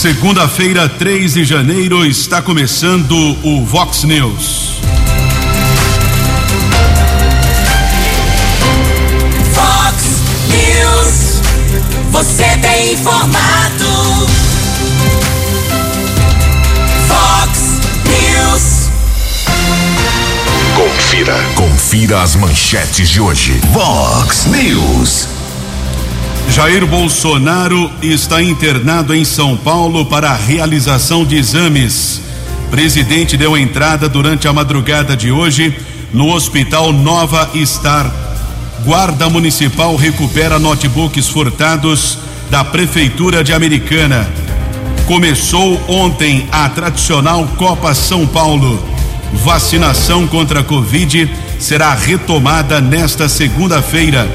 Segunda-feira, 3 de janeiro, está começando o Vox News. Vox News. Você tem informado. Vox News. Confira. Confira as manchetes de hoje. Vox News. Jair Bolsonaro está internado em São Paulo para a realização de exames. Presidente deu entrada durante a madrugada de hoje no Hospital Nova Star. Guarda Municipal recupera notebooks furtados da Prefeitura de Americana. Começou ontem a tradicional Copa São Paulo. Vacinação contra a Covid será retomada nesta segunda-feira.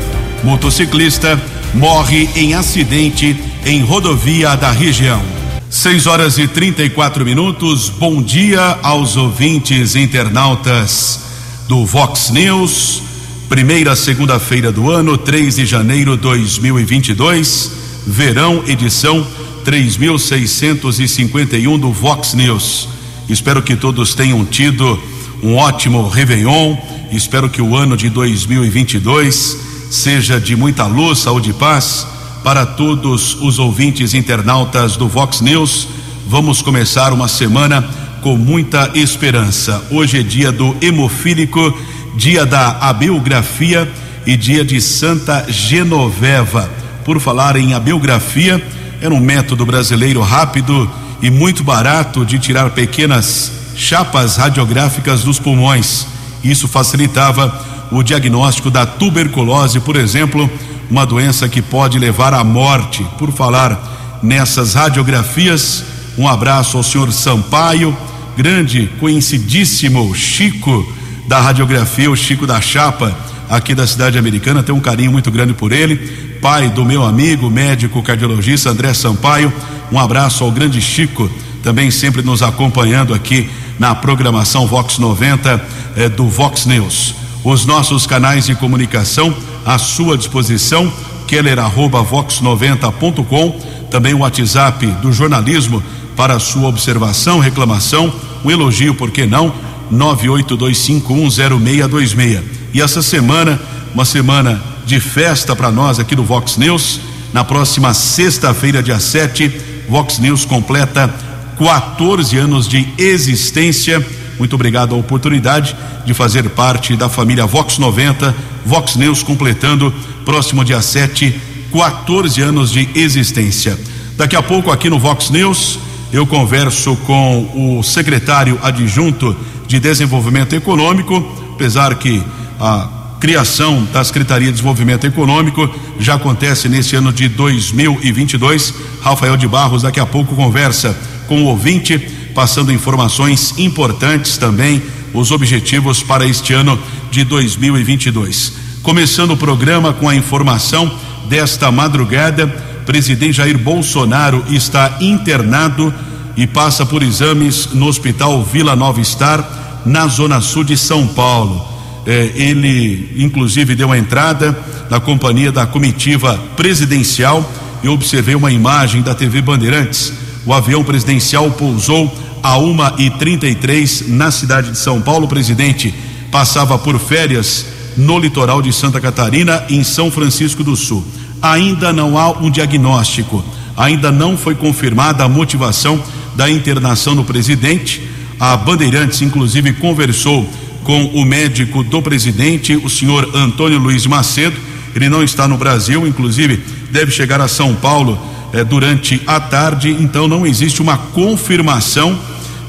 Motociclista morre em acidente em rodovia da região. 6 horas e 34 minutos. Bom dia aos ouvintes internautas do Vox News. Primeira segunda-feira do ano, 3 de janeiro de 2022. Verão, edição 3651 do Vox News. Espero que todos tenham tido um ótimo Réveillon. Espero que o ano de 2022 seja de muita luz, saúde e paz para todos os ouvintes internautas do Vox News. Vamos começar uma semana com muita esperança. Hoje é dia do hemofílico, dia da abiografia e dia de Santa Genoveva. Por falar em abiografia, era um método brasileiro rápido e muito barato de tirar pequenas chapas radiográficas dos pulmões. Isso facilitava o diagnóstico da tuberculose, por exemplo, uma doença que pode levar à morte. Por falar nessas radiografias, um abraço ao senhor Sampaio, grande, conhecidíssimo Chico da radiografia, o Chico da Chapa, aqui da cidade americana. Tenho um carinho muito grande por ele. Pai do meu amigo, médico cardiologista André Sampaio. Um abraço ao grande Chico, também sempre nos acompanhando aqui na programação Vox 90 eh, do Vox News os nossos canais de comunicação à sua disposição, keller@vox90.com, também o WhatsApp do jornalismo para sua observação, reclamação, um elogio, por que não? 982510626. E essa semana, uma semana de festa para nós aqui do Vox News. Na próxima sexta-feira, dia 7, Vox News completa 14 anos de existência. Muito obrigado a oportunidade de fazer parte da família Vox 90, Vox News completando próximo dia 7, 14 anos de existência. Daqui a pouco aqui no Vox News eu converso com o secretário adjunto de Desenvolvimento Econômico, apesar que a criação da Secretaria de Desenvolvimento Econômico já acontece nesse ano de 2022. Rafael de Barros daqui a pouco conversa com o ouvinte, passando informações importantes também, os objetivos para este ano de 2022. Começando o programa com a informação desta madrugada, presidente Jair Bolsonaro está internado e passa por exames no Hospital Vila Nova Star, na Zona Sul de São Paulo. Eh, ele, inclusive, deu a entrada na companhia da comitiva presidencial. Eu observei uma imagem da TV Bandeirantes. O avião presidencial pousou a uma e trinta e três na cidade de São Paulo. O presidente passava por férias no litoral de Santa Catarina, em São Francisco do Sul. Ainda não há um diagnóstico, ainda não foi confirmada a motivação da internação do presidente. A Bandeirantes, inclusive, conversou com o médico do presidente, o senhor Antônio Luiz Macedo. Ele não está no Brasil, inclusive deve chegar a São Paulo eh, durante a tarde, então não existe uma confirmação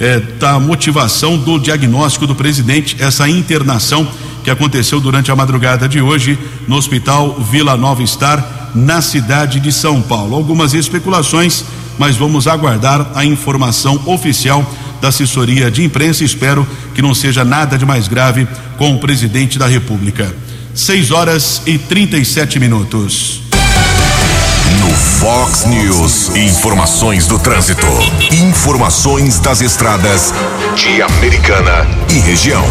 eh, da motivação do diagnóstico do presidente, essa internação que aconteceu durante a madrugada de hoje no Hospital Vila Nova Star, na cidade de São Paulo. Algumas especulações, mas vamos aguardar a informação oficial da assessoria de imprensa. Espero que não seja nada de mais grave com o presidente da República. 6 horas e 37 minutos. Fox News, informações do trânsito. Informações das estradas de Americana e região.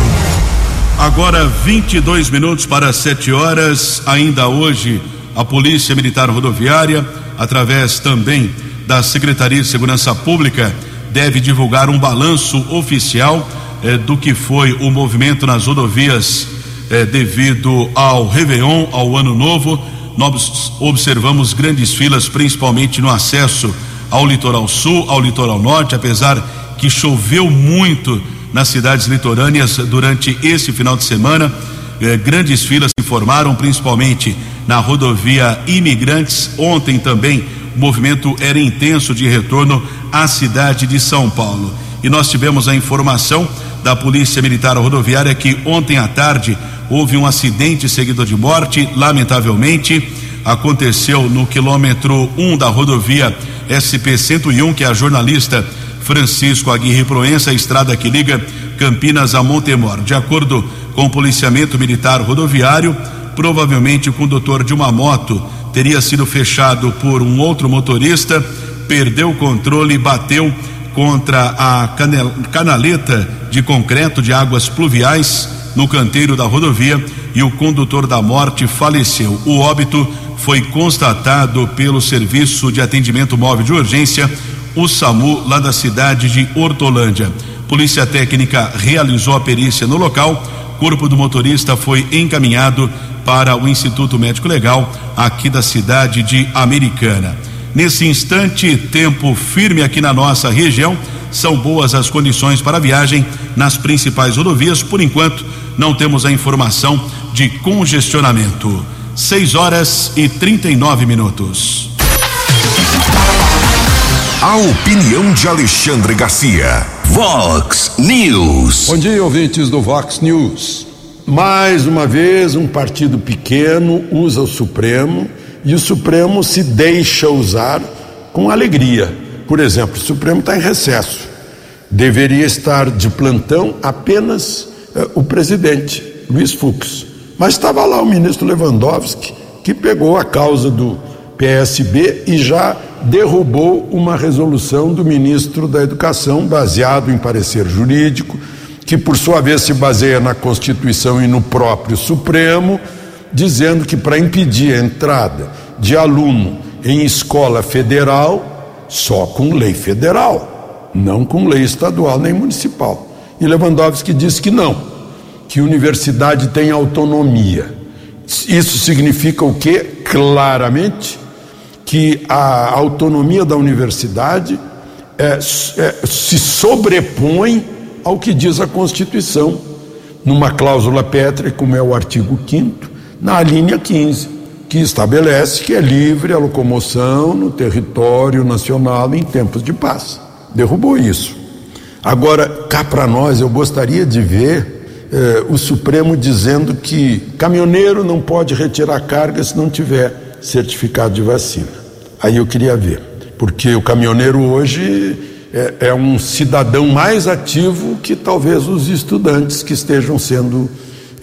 Agora 22 minutos para 7 horas. Ainda hoje, a Polícia Militar Rodoviária, através também da Secretaria de Segurança Pública deve divulgar um balanço oficial eh, do que foi o movimento nas rodovias eh, devido ao Réveillon, ao Ano Novo. Nós observamos grandes filas, principalmente no acesso ao litoral sul, ao litoral norte, apesar que choveu muito nas cidades litorâneas durante esse final de semana. Eh, grandes filas se formaram, principalmente na rodovia Imigrantes. Ontem também o movimento era intenso de retorno à cidade de São Paulo. E nós tivemos a informação da Polícia Militar Rodoviária que ontem à tarde houve um acidente seguido de morte, lamentavelmente. Aconteceu no quilômetro 1 um da rodovia SP-101, que é a jornalista Francisco Aguirre Proença, estrada que liga Campinas a Montemor. De acordo com o policiamento militar rodoviário, provavelmente o condutor de uma moto teria sido fechado por um outro motorista, perdeu o controle e bateu contra a canaleta de concreto de águas pluviais no canteiro da rodovia e o condutor da morte faleceu. O óbito foi constatado pelo Serviço de Atendimento Móvel de Urgência, o SAMU, lá da cidade de Hortolândia. Polícia Técnica realizou a perícia no local. Corpo do motorista foi encaminhado para o Instituto Médico Legal aqui da cidade de Americana. Nesse instante, tempo firme aqui na nossa região. São boas as condições para a viagem nas principais rodovias. Por enquanto, não temos a informação de congestionamento. 6 horas e 39 minutos. A opinião de Alexandre Garcia. Vox News. Bom dia, ouvintes do Vox News. Mais uma vez, um partido pequeno usa o Supremo e o Supremo se deixa usar com alegria. Por exemplo, o Supremo está em recesso. Deveria estar de plantão apenas eh, o presidente, Luiz Fux. Mas estava lá o ministro Lewandowski, que pegou a causa do PSB e já derrubou uma resolução do ministro da Educação, baseado em parecer jurídico, que por sua vez se baseia na Constituição e no próprio Supremo, dizendo que para impedir a entrada de aluno em escola federal, só com lei federal, não com lei estadual nem municipal. E Lewandowski disse que não, que universidade tem autonomia. Isso significa o quê? Claramente que a autonomia da universidade é, é, se sobrepõe ao que diz a Constituição, numa cláusula pétrea, como é o artigo 5, na linha 15, que estabelece que é livre a locomoção no território nacional em tempos de paz. Derrubou isso. Agora, cá para nós, eu gostaria de ver eh, o Supremo dizendo que caminhoneiro não pode retirar carga se não tiver certificado de vacina. Aí eu queria ver, porque o caminhoneiro hoje é, é um cidadão mais ativo que talvez os estudantes que estejam sendo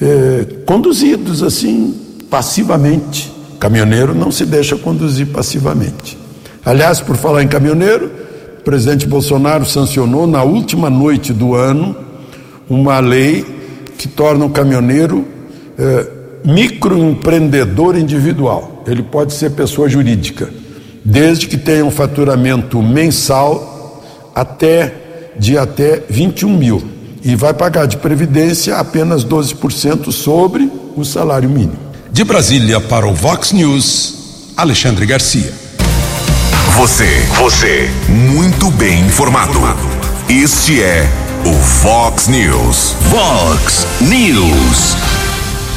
é, conduzidos assim passivamente. Caminhoneiro não se deixa conduzir passivamente. Aliás, por falar em caminhoneiro, o presidente Bolsonaro sancionou na última noite do ano uma lei que torna o caminhoneiro é, microempreendedor individual ele pode ser pessoa jurídica, desde que tenha um faturamento mensal até de até 21 mil e vai pagar de previdência apenas 12% sobre o salário mínimo. De Brasília para o Vox News, Alexandre Garcia. Você, você, muito bem informado. Este é o Vox News. Vox News.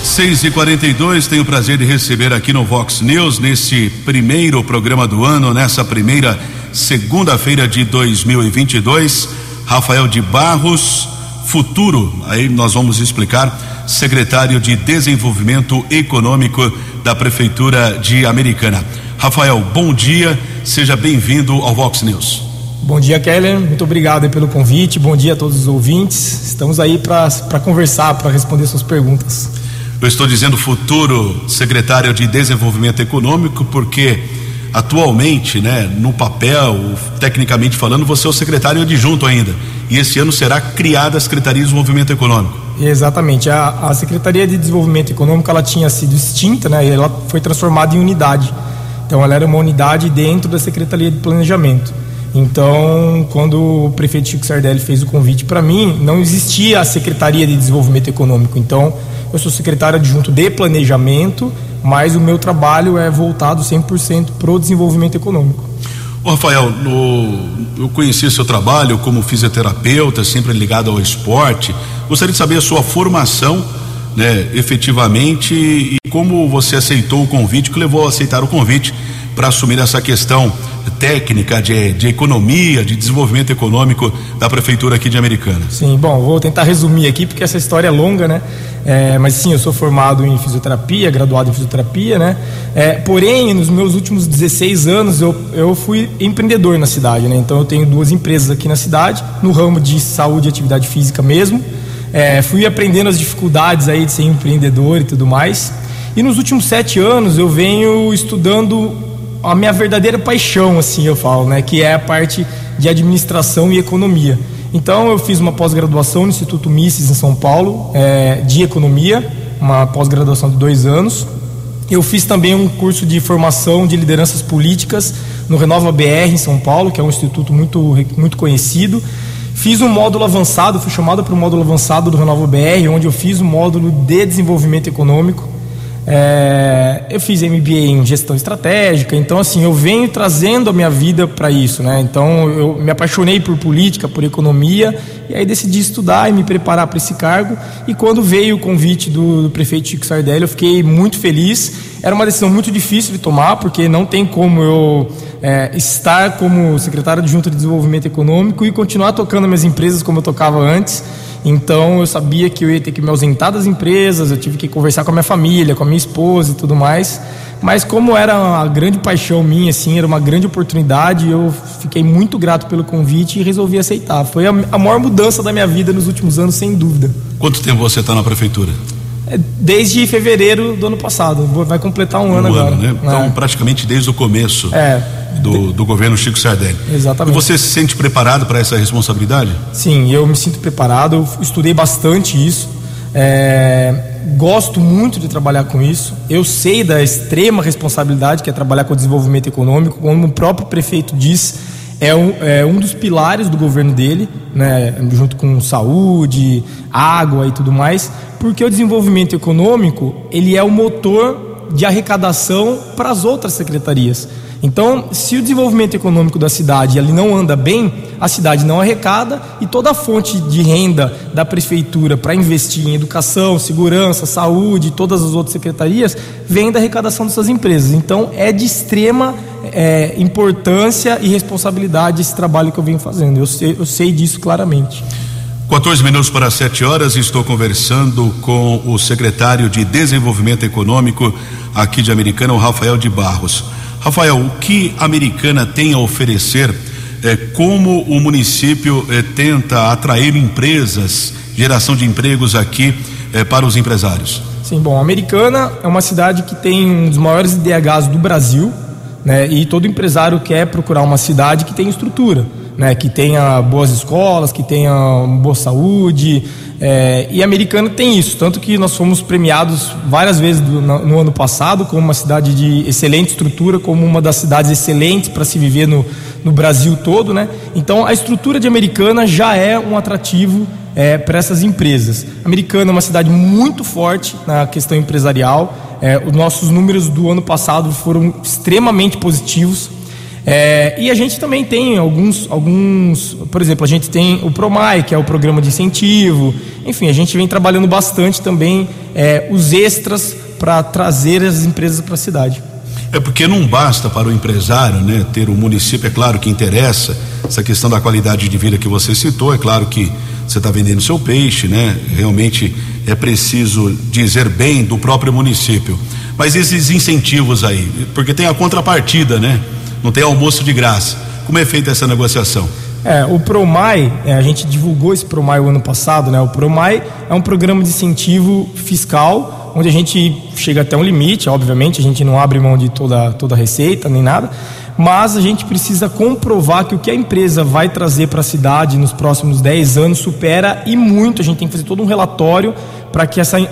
6 e 42 tenho o prazer de receber aqui no Vox News, nesse primeiro programa do ano, nessa primeira segunda-feira de 2022, Rafael de Barros, futuro, aí nós vamos explicar, secretário de Desenvolvimento Econômico da Prefeitura de Americana. Rafael, bom dia, seja bem-vindo ao Vox News. Bom dia, Keller. Muito obrigado pelo convite. Bom dia a todos os ouvintes. Estamos aí para conversar, para responder suas perguntas. Eu estou dizendo futuro secretário de Desenvolvimento Econômico porque atualmente, né, no papel, tecnicamente falando, você é o secretário adjunto ainda. E esse ano será criada a Secretaria de Desenvolvimento Econômico. Exatamente. A, a Secretaria de Desenvolvimento Econômico ela tinha sido extinta, né, e ela foi transformada em unidade. Então ela era uma unidade dentro da Secretaria de Planejamento. Então, quando o prefeito Chico Sardelli fez o convite para mim, não existia a Secretaria de Desenvolvimento Econômico. Então, eu sou secretário adjunto de Planejamento, mas o meu trabalho é voltado 100% para o desenvolvimento econômico. Rafael, no, eu conheci seu trabalho como fisioterapeuta, sempre ligado ao esporte. Gostaria de saber a sua formação, né, efetivamente, e como você aceitou o convite, que levou a aceitar o convite para assumir essa questão técnica de, de economia, de desenvolvimento econômico da prefeitura aqui de Americana. Sim, bom, vou tentar resumir aqui porque essa história é longa, né? É, mas sim, eu sou formado em fisioterapia, graduado em fisioterapia, né? É, porém, nos meus últimos 16 anos eu, eu fui empreendedor na cidade, né? Então eu tenho duas empresas aqui na cidade, no ramo de saúde e atividade física mesmo. É, fui aprendendo as dificuldades aí de ser empreendedor e tudo mais. E nos últimos sete anos eu venho estudando a minha verdadeira paixão, assim eu falo, né? Que é a parte de administração e economia. Então eu fiz uma pós-graduação no Instituto Mises em São Paulo é, de economia, uma pós-graduação de dois anos. Eu fiz também um curso de formação de lideranças políticas no Renova BR em São Paulo, que é um instituto muito, muito conhecido. Fiz um módulo avançado, fui chamado para o módulo avançado do Renova BR, onde eu fiz um módulo de desenvolvimento econômico. É, eu fiz MBA em gestão estratégica, então assim eu venho trazendo a minha vida para isso, né? Então eu me apaixonei por política, por economia e aí decidi estudar e me preparar para esse cargo. E quando veio o convite do, do prefeito Chico Sardelli, eu fiquei muito feliz. Era uma decisão muito difícil de tomar porque não tem como eu é, estar como secretário de Junta de Desenvolvimento Econômico e continuar tocando minhas empresas como eu tocava antes. Então eu sabia que eu ia ter que me ausentar das empresas, eu tive que conversar com a minha família, com a minha esposa e tudo mais. Mas como era uma grande paixão minha, assim, era uma grande oportunidade, eu fiquei muito grato pelo convite e resolvi aceitar. Foi a maior mudança da minha vida nos últimos anos, sem dúvida. Quanto tempo você está na prefeitura? É, desde fevereiro do ano passado, vai completar um, um ano, ano agora. Né? Então, é. praticamente desde o começo. É do, do governo Chico Sardelli. Exatamente. E você se sente preparado para essa responsabilidade? Sim, eu me sinto preparado, eu estudei bastante isso. É, gosto muito de trabalhar com isso. Eu sei da extrema responsabilidade que é trabalhar com o desenvolvimento econômico, como o próprio prefeito diz, é um, é um dos pilares do governo dele, né, junto com saúde, água e tudo mais, porque o desenvolvimento econômico ele é o motor de arrecadação para as outras secretarias. Então, se o desenvolvimento econômico da cidade ele não anda bem, a cidade não arrecada e toda a fonte de renda da prefeitura para investir em educação, segurança, saúde, todas as outras secretarias vem da arrecadação dessas empresas. Então, é de extrema é, importância e responsabilidade esse trabalho que eu venho fazendo. Eu sei, eu sei disso claramente. 14 minutos para 7 horas, estou conversando com o secretário de Desenvolvimento Econômico aqui de Americana, o Rafael de Barros. Rafael, o que a Americana tem a oferecer? É, como o município é, tenta atrair empresas, geração de empregos aqui é, para os empresários? Sim, bom, a Americana é uma cidade que tem um dos maiores IDHs do Brasil, né? E todo empresário quer procurar uma cidade que tenha estrutura, né? Que tenha boas escolas, que tenha boa saúde, é, e Americana tem isso, tanto que nós fomos premiados várias vezes do, no, no, ano passado como uma cidade de excelente estrutura, como uma das cidades excelentes para se viver no, no Brasil todo, né? Então a estrutura de Americana já é um atrativo é, para essas empresas. Americana é uma cidade muito forte na questão empresarial. É, os nossos números do ano passado foram extremamente positivos. É, e a gente também tem alguns, alguns, por exemplo, a gente tem o Promai, que é o programa de incentivo. Enfim, a gente vem trabalhando bastante também é, os extras para trazer as empresas para a cidade. É porque não basta para o empresário, né, ter o município, é claro que interessa essa questão da qualidade de vida que você citou, é claro que você está vendendo seu peixe, né? Realmente é preciso dizer bem do próprio município. Mas esses incentivos aí, porque tem a contrapartida, né? Não tem almoço de graça. Como é feita essa negociação? É, o Promai, é, a gente divulgou esse Promai o ano passado, né? O Promai é um programa de incentivo fiscal, onde a gente chega até um limite, obviamente, a gente não abre mão de toda, toda a receita nem nada, mas a gente precisa comprovar que o que a empresa vai trazer para a cidade nos próximos 10 anos supera e muito. A gente tem que fazer todo um relatório para que essa, uh,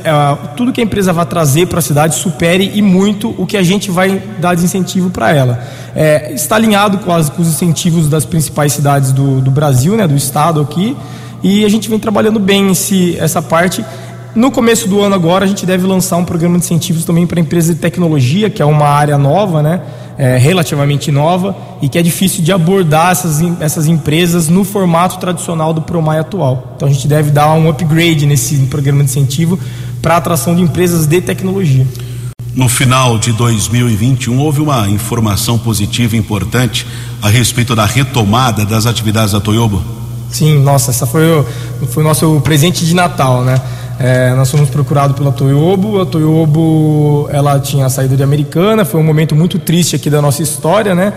tudo que a empresa vai trazer para a cidade supere e muito o que a gente vai dar de incentivo para ela. É, está alinhado com, as, com, os incentivos das principais cidades do, do Brasil, né, do estado aqui, e a gente vem trabalhando bem esse, essa parte. No começo do ano agora a gente deve lançar um programa de incentivos também para empresas de tecnologia, que é uma área nova, né? É, relativamente nova e que é difícil de abordar essas, essas empresas no formato tradicional do Promai atual. Então a gente deve dar um upgrade nesse programa de incentivo para a atração de empresas de tecnologia. No final de 2021 houve uma informação positiva importante a respeito da retomada das atividades da Toyobo. Sim, nossa, essa foi o, foi o nosso presente de Natal, né? É, nós fomos procurados pela Toyobo. A Toyobo ela tinha saído de Americana, foi um momento muito triste aqui da nossa história, né?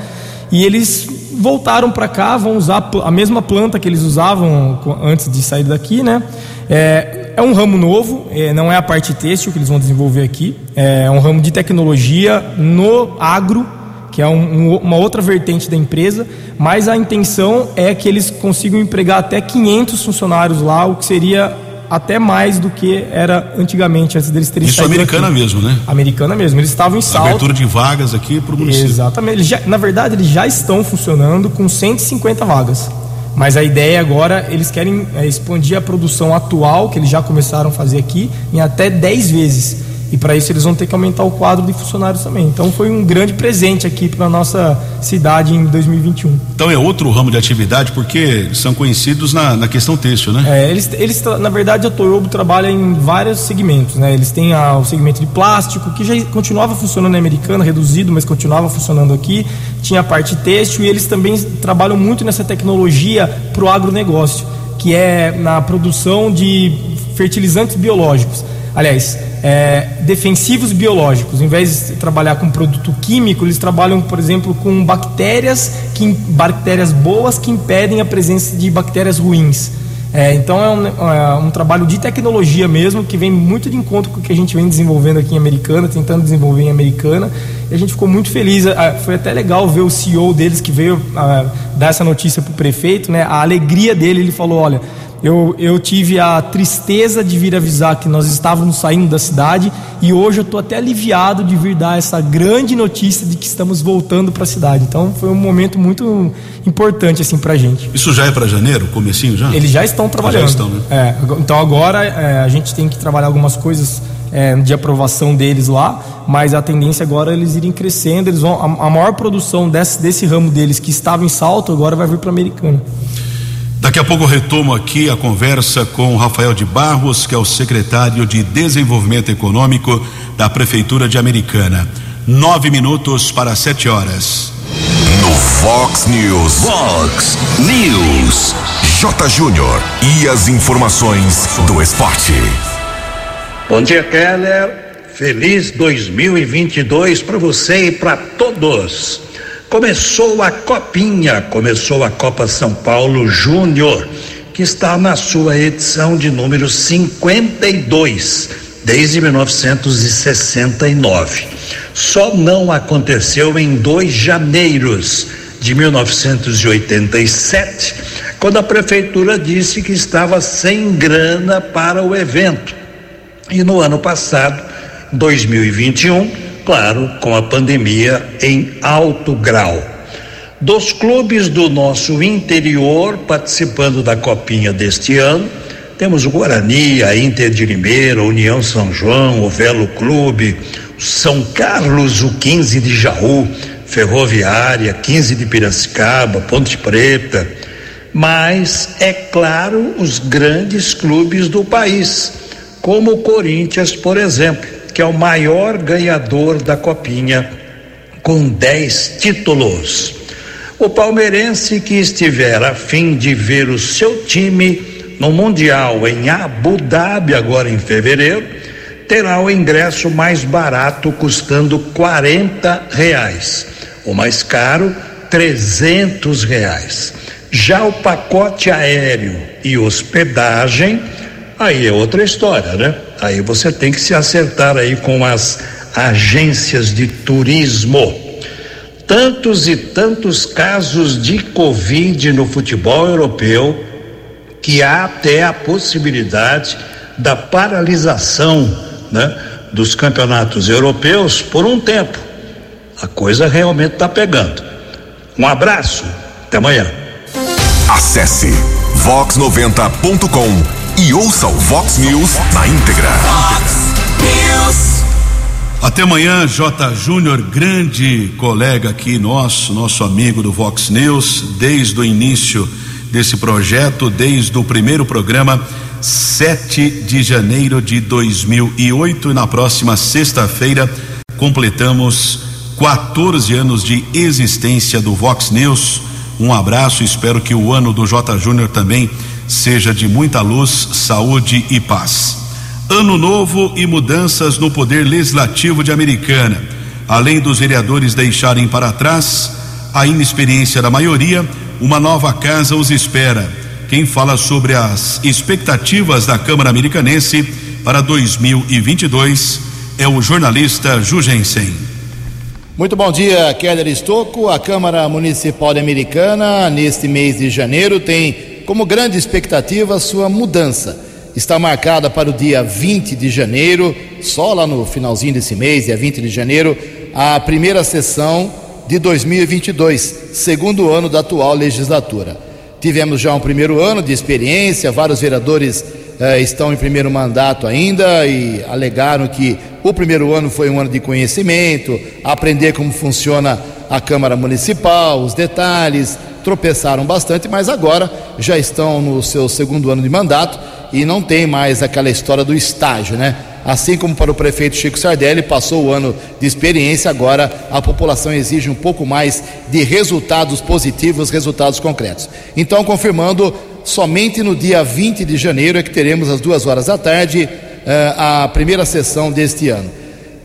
E eles voltaram para cá, vão usar a mesma planta que eles usavam antes de sair daqui, né? É, é um ramo novo, é, não é a parte têxtil que eles vão desenvolver aqui, é um ramo de tecnologia no agro, que é um, um, uma outra vertente da empresa, mas a intenção é que eles consigam empregar até 500 funcionários lá, o que seria até mais do que era antigamente, antes deles terem Isso americana aqui. mesmo, né? Americana mesmo. Eles estavam em salto. Abertura de vagas aqui para o município. Exatamente. Eles já, na verdade, eles já estão funcionando com 150 vagas. Mas a ideia agora, eles querem é, expandir a produção atual, que eles já começaram a fazer aqui, em até 10 vezes. E para isso eles vão ter que aumentar o quadro de funcionários também. Então foi um grande presente aqui para nossa cidade em 2021. Então é outro ramo de atividade porque são conhecidos na, na questão têxtil, né? É, eles, eles na verdade a Toyobo trabalha em vários segmentos, né? Eles têm a, o segmento de plástico que já continuava funcionando na Americana, reduzido, mas continuava funcionando aqui. Tinha a parte têxtil e eles também trabalham muito nessa tecnologia para o agronegócio, que é na produção de fertilizantes biológicos. Aliás, é, defensivos biológicos. Em vez de trabalhar com produto químico, eles trabalham, por exemplo, com bactérias, que, bactérias boas que impedem a presença de bactérias ruins. É, então é um, é um, trabalho de tecnologia mesmo, que vem muito de encontro com o que a gente vem desenvolvendo aqui em Americana, tentando desenvolver em Americana. E a gente ficou muito feliz. Foi até legal ver o CEO deles que veio ah, dar essa notícia para o prefeito, né? A alegria dele, ele falou: olha eu, eu tive a tristeza de vir avisar que nós estávamos saindo da cidade e hoje eu estou até aliviado de vir dar essa grande notícia de que estamos voltando para a cidade. Então foi um momento muito importante assim para a gente. Isso já é para janeiro, comecinho já? Eles já estão trabalhando. Já estão, né? É, então agora é, a gente tem que trabalhar algumas coisas é, de aprovação deles lá, mas a tendência agora é eles irem crescendo, eles vão a, a maior produção desse, desse ramo deles que estava em salto agora vai vir para a Americana. Daqui a pouco eu retomo aqui a conversa com o Rafael de Barros, que é o secretário de Desenvolvimento Econômico da Prefeitura de Americana. Nove minutos para sete horas. No Fox News. Fox News. J. Júnior. E as informações do esporte. Bom dia, Keller. Feliz 2022 para você e para todos. Começou a Copinha, começou a Copa São Paulo Júnior, que está na sua edição de número 52, desde 1969. Só não aconteceu em 2 janeiros de 1987, quando a prefeitura disse que estava sem grana para o evento. E no ano passado, 2021, claro, com a pandemia em alto grau. Dos clubes do nosso interior participando da Copinha deste ano, temos o Guarani, a Inter de Limeira, a União São João, o Velo Clube, São Carlos, o 15 de Jaú, Ferroviária, 15 de Piracicaba, Ponte Preta, mas, é claro, os grandes clubes do país, como o Corinthians, por exemplo que é o maior ganhador da Copinha, com 10 títulos. O palmeirense que estiver a fim de ver o seu time no Mundial em Abu Dhabi, agora em fevereiro, terá o ingresso mais barato, custando 40 reais. O mais caro, 300 reais. Já o pacote aéreo e hospedagem, aí é outra história, né? Aí você tem que se acertar aí com as agências de turismo. tantos e tantos casos de Covid no futebol europeu que há até a possibilidade da paralisação né, dos campeonatos europeus por um tempo. A coisa realmente está pegando. Um abraço, até amanhã. Acesse vox90.com e ouça o Vox News na íntegra. Fox News. Até amanhã, J. Júnior, grande colega aqui nosso, nosso amigo do Vox News, desde o início desse projeto, desde o primeiro programa, 7 de janeiro de 2008. E na próxima sexta-feira completamos 14 anos de existência do Vox News. Um abraço, espero que o ano do J. Júnior também seja de muita luz, saúde e paz. Ano novo e mudanças no poder legislativo de Americana. Além dos vereadores deixarem para trás a inexperiência da maioria, uma nova casa os espera. Quem fala sobre as expectativas da Câmara Americanense para 2022 é o jornalista Jugensen. Muito bom dia, Keller Estocco. A Câmara Municipal de Americana, neste mês de janeiro, tem como grande expectativa sua mudança. Está marcada para o dia 20 de janeiro, só lá no finalzinho desse mês, dia 20 de janeiro, a primeira sessão de 2022, segundo ano da atual legislatura. Tivemos já um primeiro ano de experiência, vários vereadores eh, estão em primeiro mandato ainda e alegaram que o primeiro ano foi um ano de conhecimento, aprender como funciona a Câmara Municipal, os detalhes, tropeçaram bastante, mas agora já estão no seu segundo ano de mandato e não tem mais aquela história do estágio, né? Assim como para o prefeito Chico Sardelli, passou o ano de experiência, agora a população exige um pouco mais de resultados positivos, resultados concretos. Então, confirmando, somente no dia 20 de janeiro é que teremos às duas horas da tarde eh, a primeira sessão deste ano.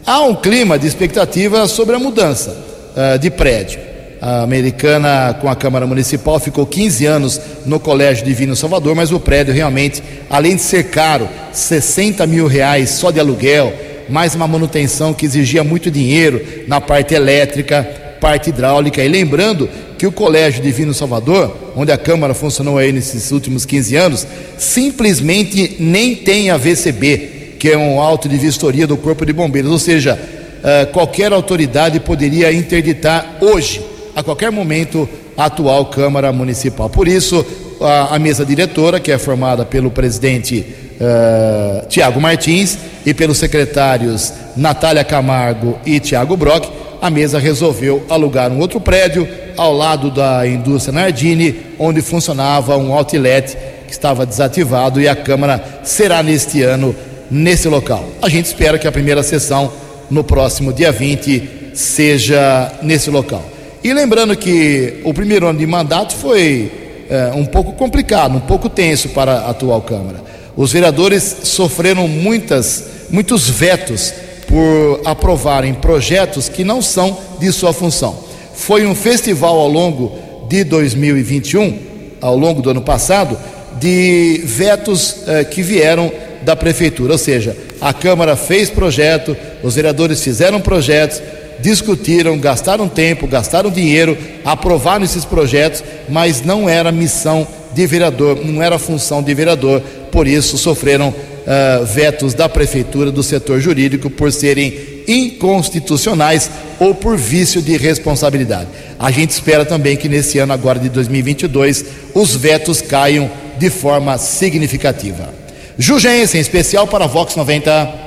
Há um clima de expectativa sobre a mudança eh, de prédio. A americana, com a Câmara Municipal, ficou 15 anos no Colégio Divino Salvador, mas o prédio realmente, além de ser caro, 60 mil reais só de aluguel, mais uma manutenção que exigia muito dinheiro na parte elétrica, parte hidráulica. E lembrando que o Colégio Divino Salvador, onde a Câmara funcionou aí nesses últimos 15 anos, simplesmente nem tem a VCB, que é um auto de vistoria do Corpo de Bombeiros, ou seja, eh, qualquer autoridade poderia interditar hoje a qualquer momento a atual Câmara Municipal. Por isso, a, a mesa diretora, que é formada pelo presidente uh, Tiago Martins e pelos secretários Natália Camargo e Tiago Brock, a mesa resolveu alugar um outro prédio ao lado da indústria Nardini, onde funcionava um outlet que estava desativado e a Câmara será neste ano nesse local. A gente espera que a primeira sessão, no próximo dia 20, seja nesse local. E lembrando que o primeiro ano de mandato foi é, um pouco complicado, um pouco tenso para a atual Câmara. Os vereadores sofreram muitas, muitos vetos por aprovarem projetos que não são de sua função. Foi um festival ao longo de 2021, ao longo do ano passado, de vetos eh, que vieram da prefeitura, ou seja, a Câmara fez projeto, os vereadores fizeram projetos, discutiram, gastaram tempo, gastaram dinheiro, aprovaram esses projetos, mas não era missão de vereador, não era função de vereador, por isso sofreram uh, vetos da prefeitura, do setor jurídico, por serem inconstitucionais ou por vício de responsabilidade. A gente espera também que nesse ano agora de 2022 os vetos caiam de forma significativa. Jugense, em especial para a Vox 90.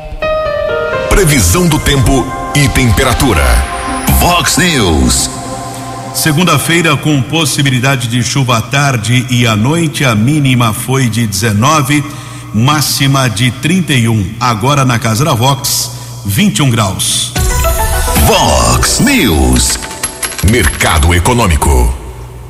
Previsão do tempo e temperatura. Vox News. Segunda-feira, com possibilidade de chuva à tarde e à noite, a mínima foi de 19, máxima de 31. Agora na casa da Vox, 21 graus. Vox News. Mercado Econômico.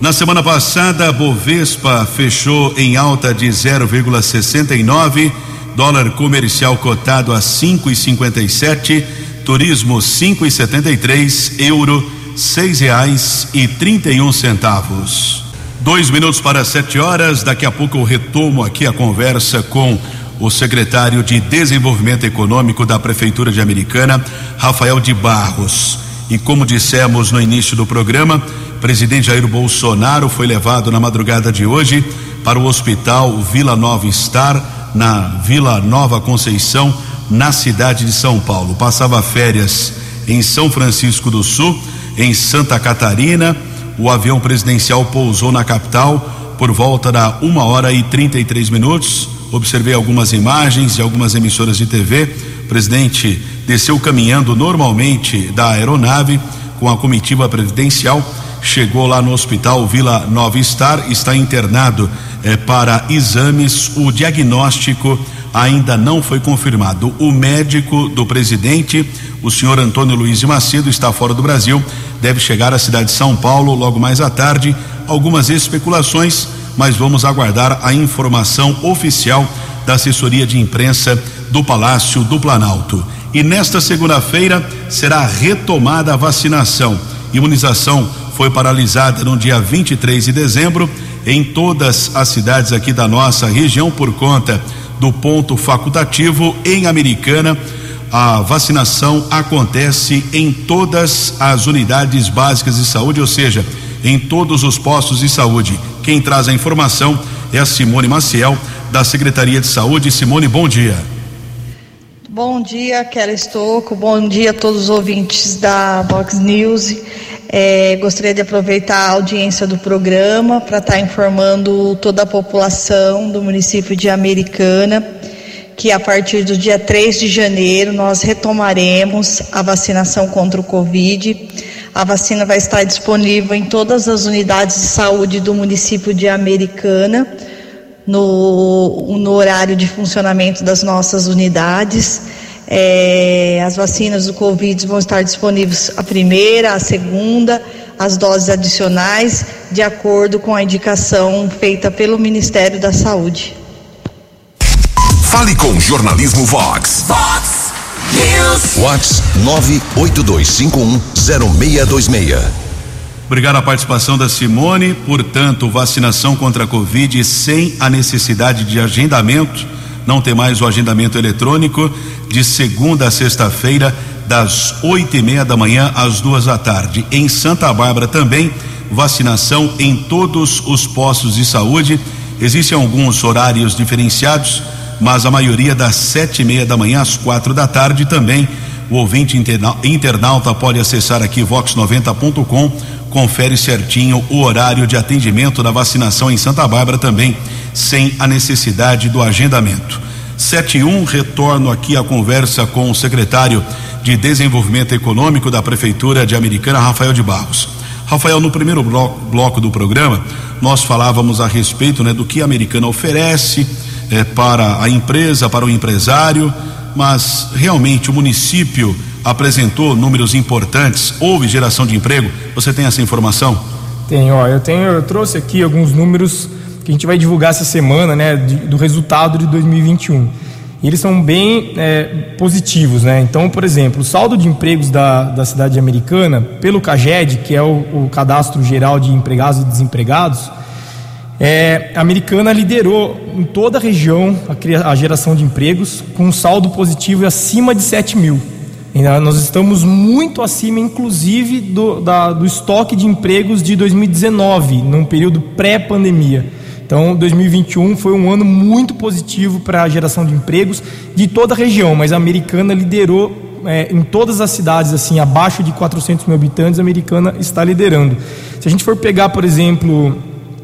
Na semana passada, a Bovespa fechou em alta de 0,69, dólar comercial cotado a 5,57 turismo cinco e setenta e três, euro seis reais e trinta e um centavos. Dois minutos para sete horas, daqui a pouco eu retomo aqui a conversa com o secretário de Desenvolvimento Econômico da Prefeitura de Americana, Rafael de Barros. E como dissemos no início do programa, presidente Jair Bolsonaro foi levado na madrugada de hoje para o hospital Vila Nova Star, na Vila Nova Conceição, na cidade de São Paulo. Passava férias em São Francisco do Sul, em Santa Catarina. O avião presidencial pousou na capital por volta da uma hora e 33 minutos. Observei algumas imagens de algumas emissoras de TV. O presidente desceu caminhando normalmente da aeronave com a comitiva presidencial. Chegou lá no hospital Vila Nova Star, está internado eh, para exames. O diagnóstico ainda não foi confirmado. O médico do presidente, o senhor Antônio Luiz de Macedo, está fora do Brasil, deve chegar à cidade de São Paulo logo mais à tarde. Algumas especulações, mas vamos aguardar a informação oficial da assessoria de imprensa do Palácio do Planalto. E nesta segunda-feira será retomada a vacinação. Imunização foi paralisada no dia 23 de dezembro em todas as cidades aqui da nossa região por conta do ponto facultativo em Americana. A vacinação acontece em todas as unidades básicas de saúde, ou seja, em todos os postos de saúde. Quem traz a informação é a Simone Maciel, da Secretaria de Saúde. Simone, bom dia. Bom dia, Kelly Estocco. Bom dia a todos os ouvintes da Vox News. É, gostaria de aproveitar a audiência do programa para estar tá informando toda a população do município de Americana que a partir do dia 3 de janeiro nós retomaremos a vacinação contra o Covid. A vacina vai estar disponível em todas as unidades de saúde do município de Americana no, no horário de funcionamento das nossas unidades. É, as vacinas do Covid vão estar disponíveis a primeira, a segunda, as doses adicionais, de acordo com a indicação feita pelo Ministério da Saúde. Fale com Jornalismo Vox. Vox News. Vox 982510626. Obrigado a participação da Simone. Portanto, vacinação contra a Covid sem a necessidade de agendamento. Não tem mais o agendamento eletrônico de segunda a sexta-feira, das oito e meia da manhã às duas da tarde. Em Santa Bárbara também, vacinação em todos os postos de saúde. Existem alguns horários diferenciados, mas a maioria das sete e meia da manhã às quatro da tarde também. O ouvinte internauta pode acessar aqui vox90.com confere certinho o horário de atendimento da vacinação em Santa Bárbara também, sem a necessidade do agendamento. 71, retorno aqui à conversa com o secretário de Desenvolvimento Econômico da Prefeitura de Americana, Rafael de Barros. Rafael, no primeiro bloco, bloco do programa, nós falávamos a respeito né, do que a Americana oferece eh, para a empresa, para o empresário, mas realmente o município apresentou números importantes, houve geração de emprego. Você tem essa informação? Tenho, ó, eu tenho, eu trouxe aqui alguns números que a gente vai divulgar essa semana, né, do resultado de 2021. E eles são bem é, positivos, né? Então, por exemplo, o saldo de empregos da, da cidade americana, pelo CAGED, que é o, o Cadastro Geral de Empregados e Desempregados, é, a americana liderou em toda a região a, a geração de empregos com um saldo positivo acima de 7 mil. Nós estamos muito acima, inclusive, do, da, do estoque de empregos de 2019, num período pré-pandemia. Então, 2021 foi um ano muito positivo para a geração de empregos de toda a região, mas a Americana liderou é, em todas as cidades, assim, abaixo de 400 mil habitantes, a Americana está liderando. Se a gente for pegar, por exemplo,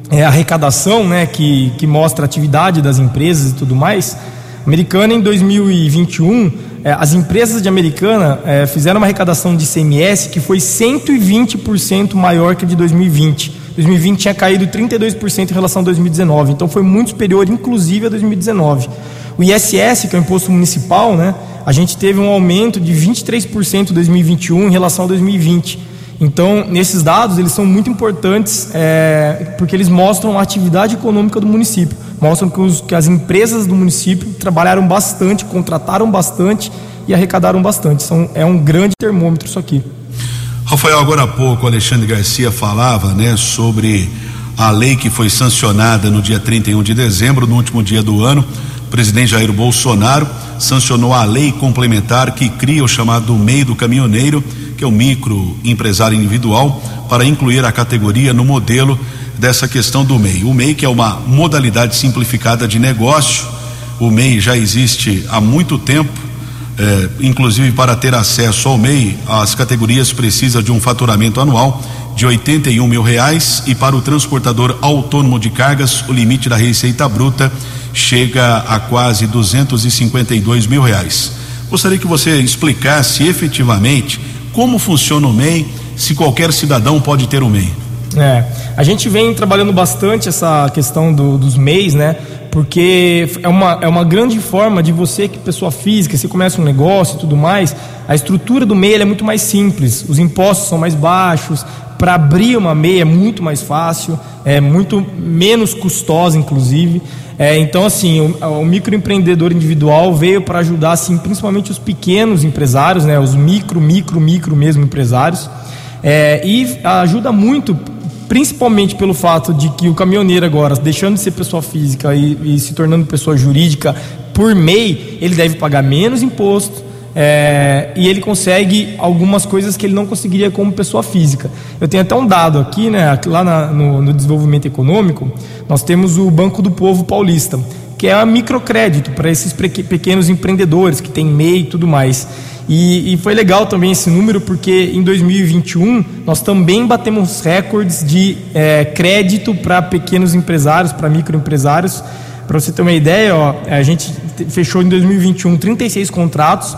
é, a arrecadação, né, que, que mostra a atividade das empresas e tudo mais, a Americana em 2021 é, as empresas de Americana é, fizeram uma arrecadação de ICMS que foi 120% maior que a de 2020. 2020 tinha caído 32% em relação a 2019, então foi muito superior, inclusive a 2019. O ISS, que é o imposto municipal, né, a gente teve um aumento de 23% em 2021 em relação a 2020. Então, nesses dados, eles são muito importantes é, porque eles mostram a atividade econômica do município mostram que, os, que as empresas do município trabalharam bastante, contrataram bastante e arrecadaram bastante. São, é um grande termômetro isso aqui. Rafael, agora há pouco Alexandre Garcia falava né, sobre a lei que foi sancionada no dia 31 de dezembro, no último dia do ano. O presidente Jair Bolsonaro sancionou a lei complementar que cria o chamado meio do caminhoneiro, que é o microempresário individual, para incluir a categoria no modelo dessa questão do MEI. O MEI, que é uma modalidade simplificada de negócio, o MEI já existe há muito tempo, eh, inclusive para ter acesso ao MEI, as categorias precisam de um faturamento anual de 81 mil reais e para o transportador autônomo de cargas, o limite da receita bruta chega a quase 252 mil reais. Gostaria que você explicasse efetivamente como funciona o MEI, se qualquer cidadão pode ter o MEI. É, a gente vem trabalhando bastante essa questão do, dos MEIs, né? Porque é uma, é uma grande forma de você, que pessoa física, você começa um negócio e tudo mais, a estrutura do MEI é muito mais simples, os impostos são mais baixos, para abrir uma MEI é muito mais fácil, é muito menos custosa, inclusive. É, então, assim, o, o, microempreendedor individual veio para ajudar, assim, principalmente os pequenos empresários, né, os micro, micro, micro mesmo empresários, é, e ajuda muito, principalmente pelo fato de que o caminhoneiro agora, deixando de ser pessoa física e, e se tornando pessoa jurídica por MEI, ele deve pagar menos imposto, é, e ele consegue algumas coisas que ele não conseguiria como pessoa física. Eu tenho até um dado aqui, né, lá na, no, no, desenvolvimento econômico, nós temos o Banco do Povo Paulista, que é a microcrédito para esses pequenos empreendedores que têm MEI e tudo mais. E, e, foi legal também esse número porque em 2021 nós também batemos recordes de é, crédito para pequenos empresários, para microempresários. Para você ter uma ideia, ó, a gente fechou em 2021 36 contratos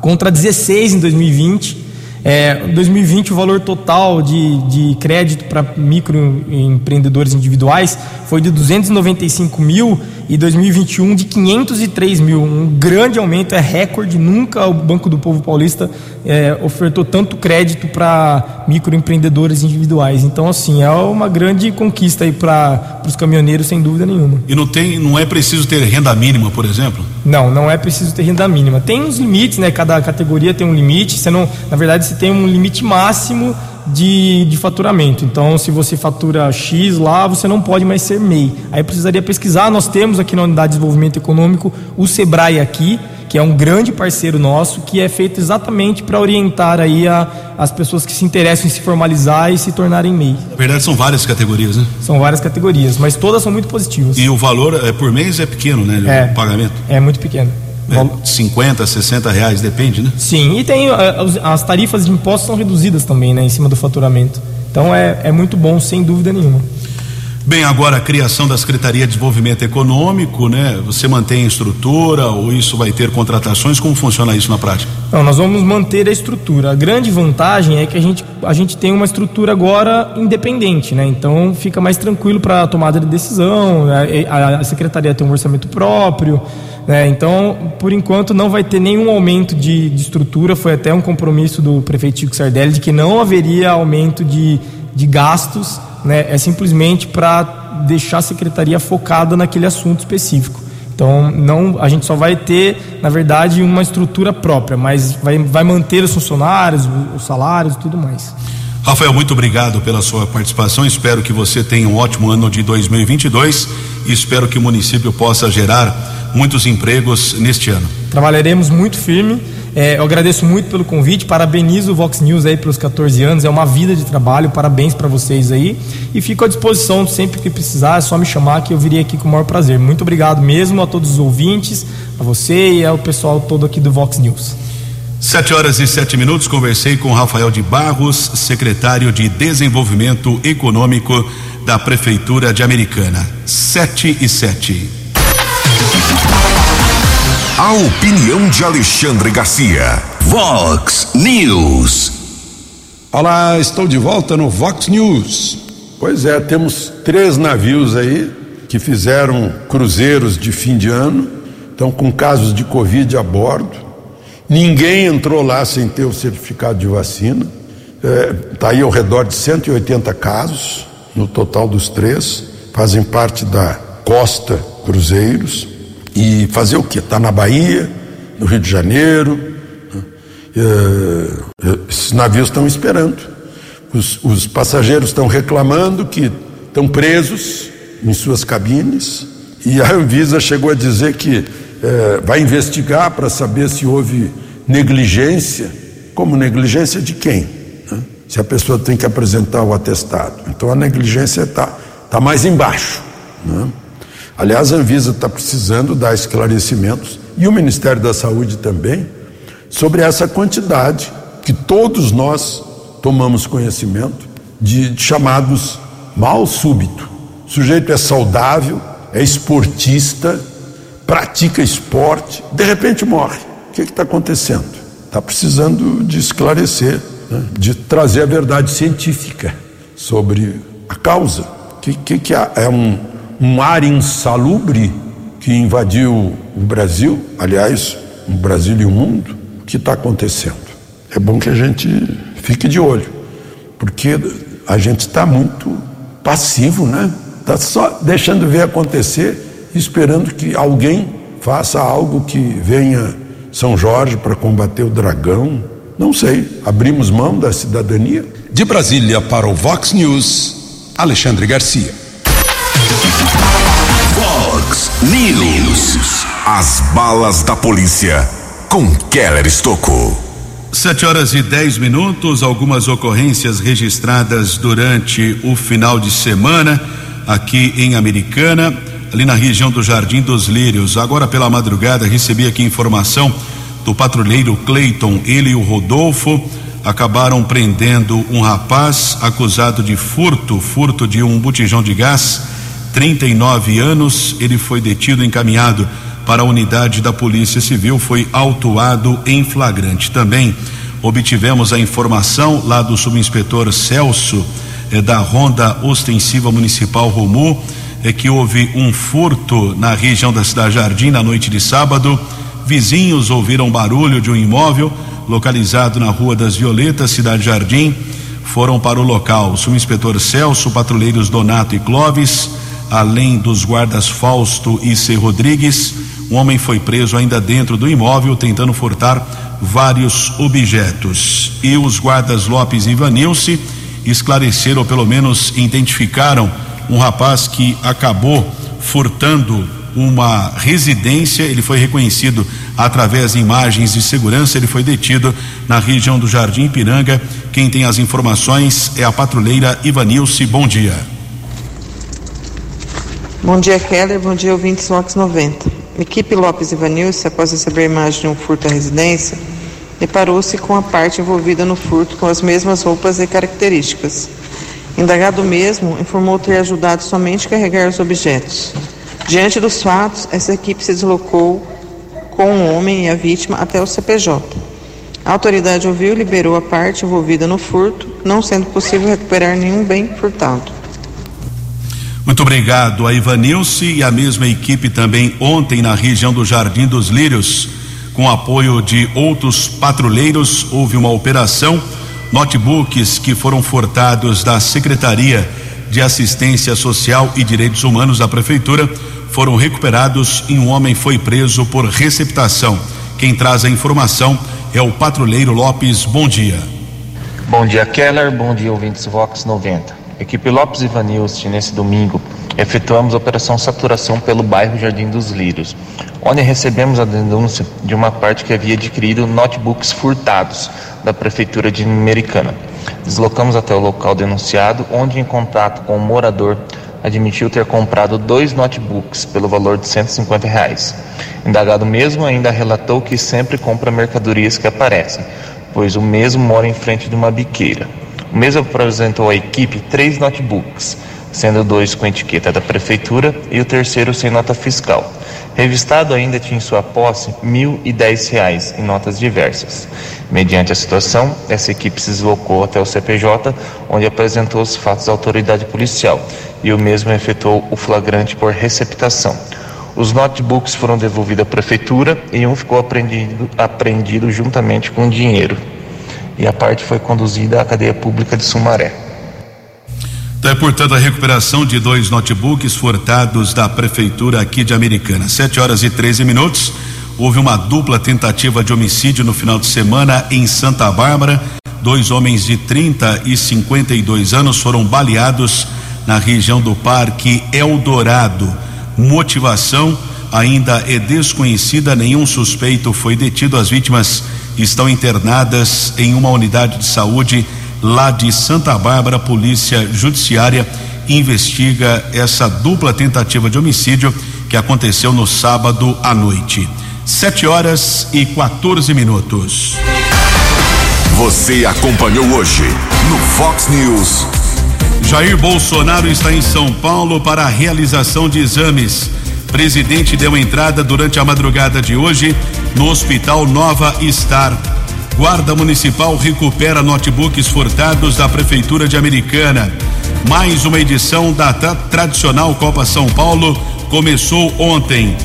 contra 16 em 2020. É, 2020 o valor total de, de crédito para microempreendedores individuais foi de 295 mil e 2021 de 503 mil. Um grande aumento, é recorde. Nunca o Banco do Povo Paulista é, ofertou tanto crédito para microempreendedores individuais. Então, assim, é uma grande conquista aí para os caminhoneiros, sem dúvida nenhuma. E não tem, não é preciso ter renda mínima, por exemplo? Não, não é preciso ter renda mínima. Tem uns limites, né? Cada categoria tem um limite. Você não, na verdade, você tem um limite máximo de, de faturamento. Então, se você fatura X lá, você não pode mais ser MEI. Aí precisaria pesquisar. Nós temos aqui na Unidade de Desenvolvimento Econômico o Sebrae aqui, que é um grande parceiro nosso, que é feito exatamente para orientar aí a, as pessoas que se interessam em se formalizar e se tornarem MEI. Na verdade, são várias categorias, né? São várias categorias, mas todas são muito positivas. E o valor é, por mês é pequeno, né? É, o pagamento? É muito pequeno. É, 50, 60 reais, depende, né? Sim, e tem eh, as tarifas de impostos são reduzidas também, né, em cima do faturamento. Então é, é muito bom, sem dúvida nenhuma. Bem, agora a criação da Secretaria de Desenvolvimento Econômico, né? Você mantém a estrutura ou isso vai ter contratações? Como funciona isso na prática? Não, nós vamos manter a estrutura. A grande vantagem é que a gente, a gente tem uma estrutura agora independente, né? Então fica mais tranquilo para a tomada de decisão. A, a, Secretaria tem um orçamento próprio. Né? Então, por enquanto, não vai ter nenhum aumento de, de estrutura. Foi até um compromisso do prefeito Chico Sardelli de que não haveria aumento de, de gastos né, é simplesmente para deixar a secretaria focada naquele assunto específico. Então, não, a gente só vai ter, na verdade, uma estrutura própria, mas vai, vai manter os funcionários, os salários e tudo mais. Rafael, muito obrigado pela sua participação. Espero que você tenha um ótimo ano de 2022 e espero que o município possa gerar muitos empregos neste ano. Trabalharemos muito firme é, eu agradeço muito pelo convite, parabenizo o Vox News aí pelos 14 anos, é uma vida de trabalho, parabéns para vocês aí. E fico à disposição sempre que precisar, é só me chamar que eu virei aqui com o maior prazer. Muito obrigado mesmo a todos os ouvintes, a você e ao pessoal todo aqui do Vox News. Sete horas e sete minutos, conversei com Rafael de Barros, secretário de Desenvolvimento Econômico da Prefeitura de Americana. Sete e sete. A opinião de Alexandre Garcia. Vox News. Olá, estou de volta no Vox News. Pois é, temos três navios aí que fizeram cruzeiros de fim de ano, estão com casos de Covid a bordo. Ninguém entrou lá sem ter o certificado de vacina. Está é, aí ao redor de 180 casos no total dos três, fazem parte da Costa Cruzeiros. E fazer o quê? Está na Bahia, no Rio de Janeiro. Né? É, esses navios estão esperando. Os, os passageiros estão reclamando que estão presos em suas cabines. E a Anvisa chegou a dizer que é, vai investigar para saber se houve negligência Como negligência de quem? Né? Se a pessoa tem que apresentar o atestado. Então a negligência está tá mais embaixo. Né? Aliás, a Anvisa está precisando dar esclarecimentos, e o Ministério da Saúde também, sobre essa quantidade que todos nós tomamos conhecimento de, chamados mal súbito. O sujeito é saudável, é esportista, pratica esporte, de repente morre. O que está acontecendo? Está precisando de esclarecer, né? de trazer a verdade científica sobre a causa. O que, que, que é um, um ar insalubre que invadiu o Brasil, aliás, o Brasil e o mundo? O que está acontecendo? É bom que a gente fique de olho, porque a gente está muito passivo, né? Está só deixando ver acontecer, esperando que alguém faça algo que venha São Jorge para combater o dragão. Não sei. Abrimos mão da cidadania? De Brasília para o Vox News, Alexandre Garcia. News. As balas da polícia com Keller Estocou. Sete horas e dez minutos, algumas ocorrências registradas durante o final de semana aqui em Americana, ali na região do Jardim dos Lírios. Agora pela madrugada recebi aqui informação do patrulheiro Cleiton, ele e o Rodolfo acabaram prendendo um rapaz acusado de furto, furto de um botijão de gás, 39 anos, ele foi detido encaminhado para a unidade da Polícia Civil foi autuado em flagrante. Também obtivemos a informação lá do subinspetor Celso eh, da Ronda Ostensiva Municipal Romu é que houve um furto na região da Cidade Jardim na noite de sábado. Vizinhos ouviram barulho de um imóvel localizado na Rua das Violetas, Cidade Jardim. Foram para o local o subinspetor Celso, patrulheiros Donato e Clóvis, além dos guardas Fausto e C. Rodrigues um homem foi preso ainda dentro do imóvel tentando furtar vários objetos. E os guardas Lopes e Vanilce esclareceram, ou pelo menos identificaram, um rapaz que acabou furtando uma residência. Ele foi reconhecido através de imagens de segurança. Ele foi detido na região do Jardim Piranga. Quem tem as informações é a patrulheira Ivanilce. Bom dia. Bom dia, Keller. Bom dia, ouvintes Vox 90. Equipe Lopes Ivanilce, após receber imagem de um furto à residência, deparou-se com a parte envolvida no furto com as mesmas roupas e características. Indagado mesmo, informou ter ajudado somente a carregar os objetos. Diante dos fatos, essa equipe se deslocou com o homem e a vítima até o CPJ. A autoridade ouviu e liberou a parte envolvida no furto, não sendo possível recuperar nenhum bem furtado. Muito obrigado a Ivanilce e a mesma equipe também ontem na região do Jardim dos Lírios, com apoio de outros patrulheiros, houve uma operação. Notebooks que foram furtados da Secretaria de Assistência Social e Direitos Humanos da Prefeitura foram recuperados e um homem foi preso por receptação. Quem traz a informação é o patrulheiro Lopes. Bom dia. Bom dia, Keller. Bom dia, ouvintes Vox 90. Equipe Lopes e Vanilste, nesse domingo, efetuamos operação saturação pelo bairro Jardim dos Lírios, onde recebemos a denúncia de uma parte que havia adquirido notebooks furtados da Prefeitura de Americana. Deslocamos até o local denunciado, onde, em contato com o morador, admitiu ter comprado dois notebooks pelo valor de 150 reais. Indagado mesmo ainda relatou que sempre compra mercadorias que aparecem, pois o mesmo mora em frente de uma biqueira. O mesmo apresentou à equipe três notebooks, sendo dois com etiqueta da prefeitura e o terceiro sem nota fiscal. Revistado ainda tinha em sua posse R$ 1.010 em notas diversas. Mediante a situação, essa equipe se deslocou até o CPJ, onde apresentou os fatos à autoridade policial e o mesmo efetuou o flagrante por receptação. Os notebooks foram devolvidos à prefeitura e um ficou apreendido, apreendido juntamente com o dinheiro e a parte foi conduzida à cadeia pública de Sumaré. Então é, portanto, a recuperação de dois notebooks furtados da prefeitura aqui de Americana. Sete horas e 13 minutos. Houve uma dupla tentativa de homicídio no final de semana em Santa Bárbara. Dois homens de 30 e 52 anos foram baleados na região do Parque Eldorado. Motivação ainda é desconhecida, nenhum suspeito foi detido. As vítimas estão internadas em uma unidade de saúde lá de Santa Bárbara. Polícia Judiciária investiga essa dupla tentativa de homicídio que aconteceu no sábado à noite. Sete horas e 14 minutos. Você acompanhou hoje no Fox News. Jair Bolsonaro está em São Paulo para a realização de exames. Presidente deu entrada durante a madrugada de hoje no Hospital Nova Star. Guarda Municipal recupera notebooks furtados da Prefeitura de Americana. Mais uma edição da tra tradicional Copa São Paulo começou ontem.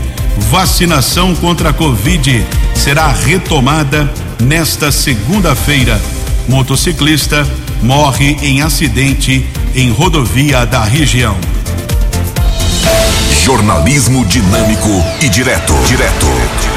Vacinação contra a Covid será retomada nesta segunda-feira. Motociclista morre em acidente em rodovia da região. Jornalismo dinâmico e direto. Direto.